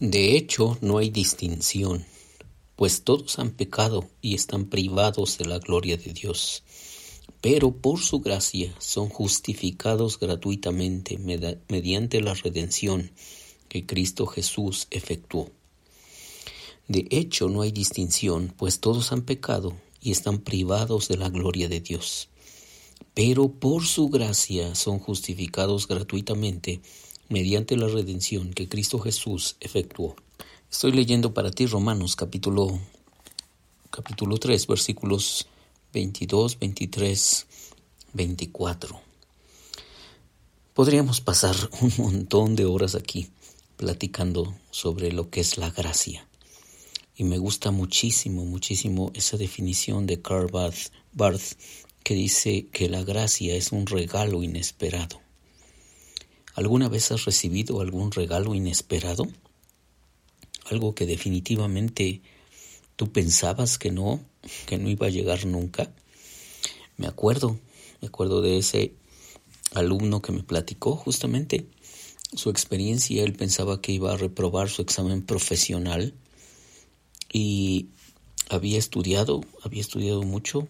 De hecho, no hay distinción, pues todos han pecado y están privados de la gloria de Dios, pero por su gracia son justificados gratuitamente mediante la redención que Cristo Jesús efectuó. De hecho, no hay distinción, pues todos han pecado y están privados de la gloria de Dios, pero por su gracia son justificados gratuitamente mediante la redención que Cristo Jesús efectuó. Estoy leyendo para ti Romanos capítulo, capítulo 3, versículos 22, 23, 24. Podríamos pasar un montón de horas aquí platicando sobre lo que es la gracia. Y me gusta muchísimo, muchísimo esa definición de Karl Barth que dice que la gracia es un regalo inesperado. ¿Alguna vez has recibido algún regalo inesperado? Algo que definitivamente tú pensabas que no, que no iba a llegar nunca. Me acuerdo, me acuerdo de ese alumno que me platicó justamente su experiencia. Él pensaba que iba a reprobar su examen profesional y había estudiado, había estudiado mucho.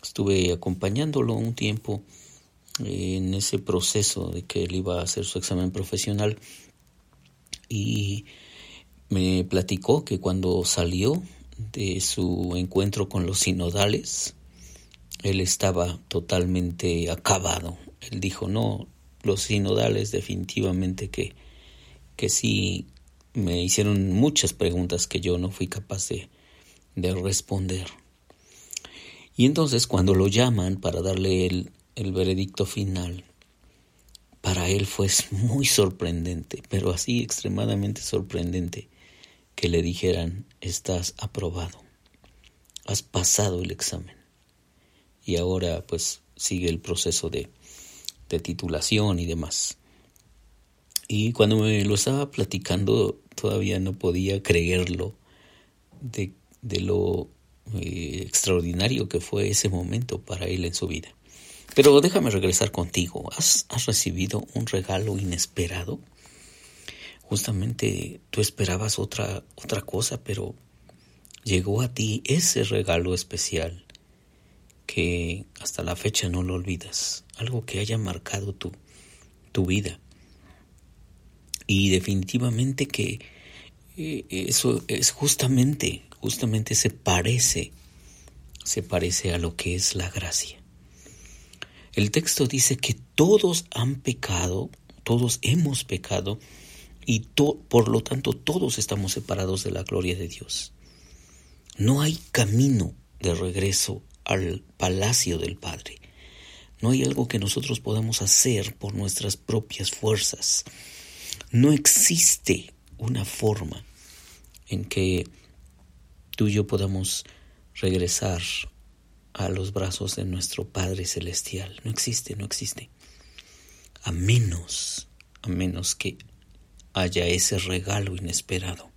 Estuve acompañándolo un tiempo en ese proceso de que él iba a hacer su examen profesional y me platicó que cuando salió de su encuentro con los sinodales, él estaba totalmente acabado. Él dijo, no, los sinodales definitivamente que, que sí me hicieron muchas preguntas que yo no fui capaz de, de responder. Y entonces cuando lo llaman para darle el, el veredicto final para él fue muy sorprendente, pero así extremadamente sorprendente, que le dijeran, estás aprobado, has pasado el examen. Y ahora pues sigue el proceso de, de titulación y demás. Y cuando me lo estaba platicando, todavía no podía creerlo de, de lo eh, extraordinario que fue ese momento para él en su vida. Pero déjame regresar contigo. ¿Has, recibido un regalo inesperado? Justamente tú esperabas otra, otra cosa, pero llegó a ti ese regalo especial que hasta la fecha no lo olvidas. Algo que haya marcado tu, tu vida. Y definitivamente que eh, eso es justamente, justamente se parece, se parece a lo que es la gracia. El texto dice que todos han pecado, todos hemos pecado y por lo tanto todos estamos separados de la gloria de Dios. No hay camino de regreso al palacio del Padre. No hay algo que nosotros podamos hacer por nuestras propias fuerzas. No existe una forma en que tú y yo podamos regresar a los brazos de nuestro Padre Celestial. No existe, no existe. A menos, a menos que haya ese regalo inesperado.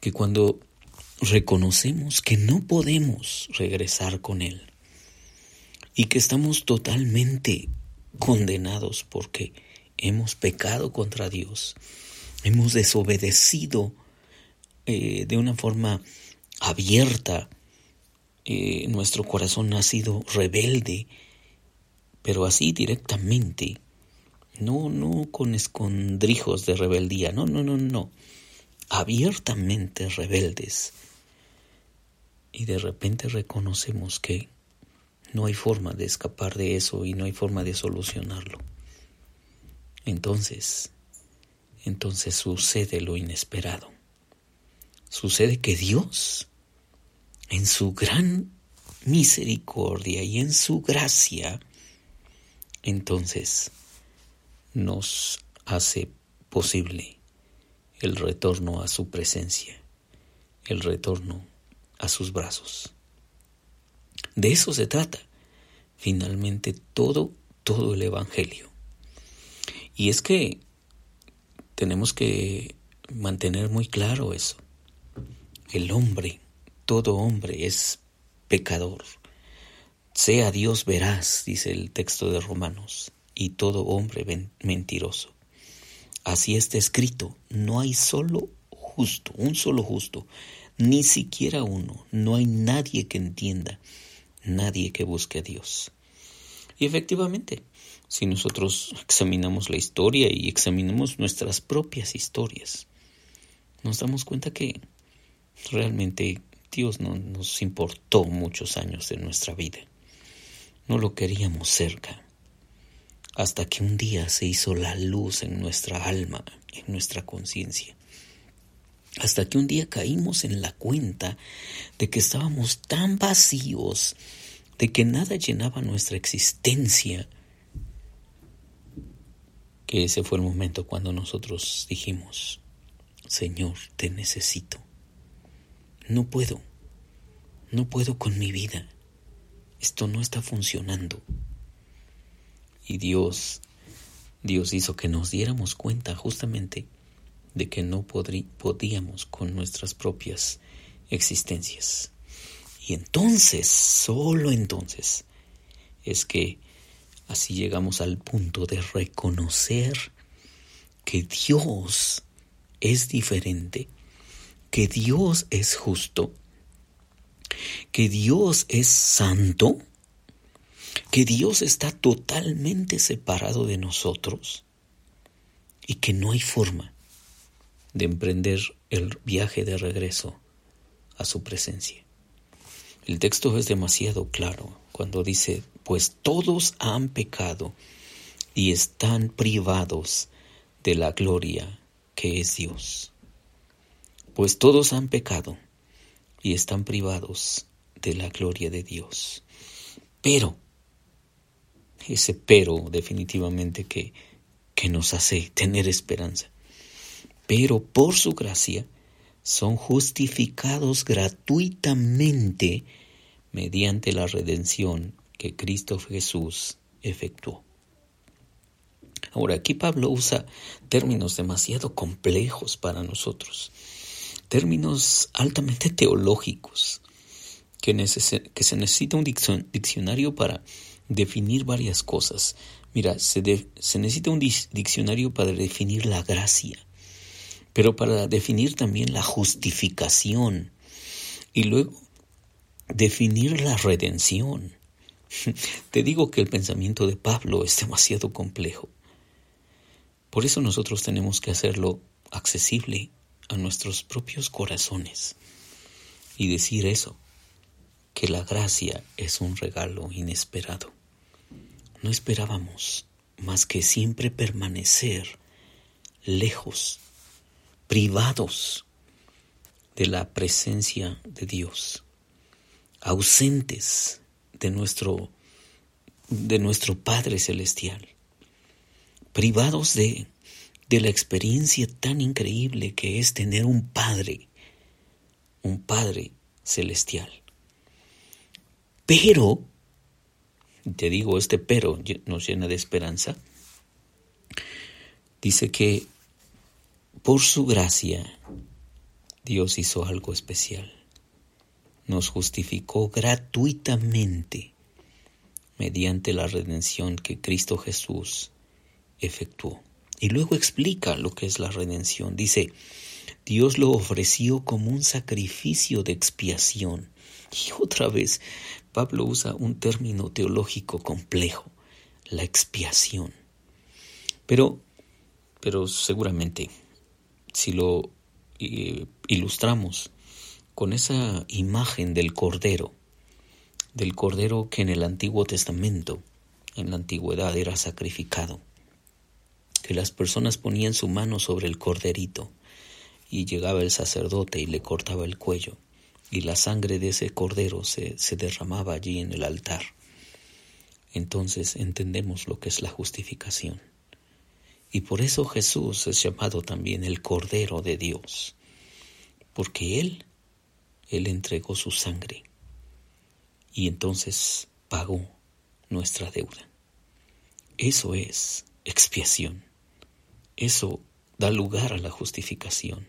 Que cuando reconocemos que no podemos regresar con Él y que estamos totalmente condenados porque hemos pecado contra Dios, hemos desobedecido eh, de una forma abierta eh, nuestro corazón ha sido rebelde, pero así directamente, no, no con escondrijos de rebeldía, no, no, no, no, abiertamente rebeldes. Y de repente reconocemos que no hay forma de escapar de eso y no hay forma de solucionarlo. Entonces, entonces sucede lo inesperado. Sucede que Dios en su gran misericordia y en su gracia, entonces nos hace posible el retorno a su presencia, el retorno a sus brazos. De eso se trata finalmente todo, todo el Evangelio. Y es que tenemos que mantener muy claro eso. El hombre todo hombre es pecador. Sea Dios veraz, dice el texto de Romanos, y todo hombre mentiroso. Así está escrito, no hay solo justo, un solo justo, ni siquiera uno, no hay nadie que entienda, nadie que busque a Dios. Y efectivamente, si nosotros examinamos la historia y examinamos nuestras propias historias, nos damos cuenta que realmente Dios no nos importó muchos años de nuestra vida. No lo queríamos cerca hasta que un día se hizo la luz en nuestra alma, en nuestra conciencia. Hasta que un día caímos en la cuenta de que estábamos tan vacíos, de que nada llenaba nuestra existencia, que ese fue el momento cuando nosotros dijimos, Señor, te necesito. No puedo, no puedo con mi vida. Esto no está funcionando. Y Dios, Dios hizo que nos diéramos cuenta justamente de que no podíamos con nuestras propias existencias. Y entonces, solo entonces, es que así llegamos al punto de reconocer que Dios es diferente, que Dios es justo, que Dios es santo que Dios está totalmente separado de nosotros y que no hay forma de emprender el viaje de regreso a su presencia. El texto es demasiado claro cuando dice, pues todos han pecado y están privados de la gloria que es Dios. Pues todos han pecado y están privados de la gloria de Dios. Pero ese pero definitivamente que, que nos hace tener esperanza. Pero por su gracia son justificados gratuitamente mediante la redención que Cristo Jesús efectuó. Ahora, aquí Pablo usa términos demasiado complejos para nosotros, términos altamente teológicos, que, que se necesita un diccionario para definir varias cosas. Mira, se, se necesita un diccionario para definir la gracia, pero para definir también la justificación y luego definir la redención. Te digo que el pensamiento de Pablo es demasiado complejo. Por eso nosotros tenemos que hacerlo accesible a nuestros propios corazones y decir eso, que la gracia es un regalo inesperado. No esperábamos más que siempre permanecer lejos, privados de la presencia de Dios, ausentes de nuestro de nuestro Padre celestial, privados de de la experiencia tan increíble que es tener un Padre, un Padre celestial. Pero te digo, este pero nos llena de esperanza. Dice que por su gracia Dios hizo algo especial. Nos justificó gratuitamente mediante la redención que Cristo Jesús efectuó. Y luego explica lo que es la redención. Dice, Dios lo ofreció como un sacrificio de expiación. Y otra vez, Pablo usa un término teológico complejo, la expiación. Pero, pero seguramente, si lo eh, ilustramos con esa imagen del Cordero, del Cordero que en el Antiguo Testamento, en la antigüedad, era sacrificado, que las personas ponían su mano sobre el corderito y llegaba el sacerdote y le cortaba el cuello y la sangre de ese cordero se, se derramaba allí en el altar. Entonces entendemos lo que es la justificación. Y por eso Jesús es llamado también el Cordero de Dios, porque Él, Él entregó su sangre y entonces pagó nuestra deuda. Eso es expiación. Eso da lugar a la justificación.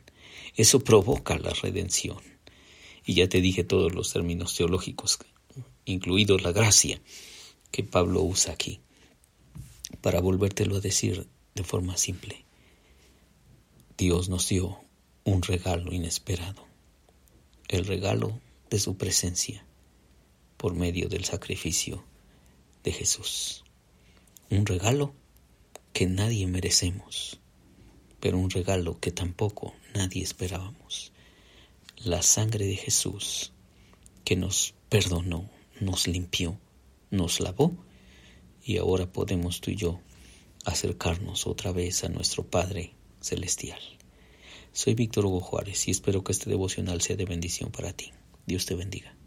Eso provoca la redención. Y ya te dije todos los términos teológicos, incluido la gracia que Pablo usa aquí, para volvértelo a decir de forma simple. Dios nos dio un regalo inesperado, el regalo de su presencia por medio del sacrificio de Jesús. Un regalo que nadie merecemos, pero un regalo que tampoco nadie esperábamos. La sangre de Jesús que nos perdonó, nos limpió, nos lavó y ahora podemos tú y yo acercarnos otra vez a nuestro Padre Celestial. Soy Víctor Hugo Juárez y espero que este devocional sea de bendición para ti. Dios te bendiga.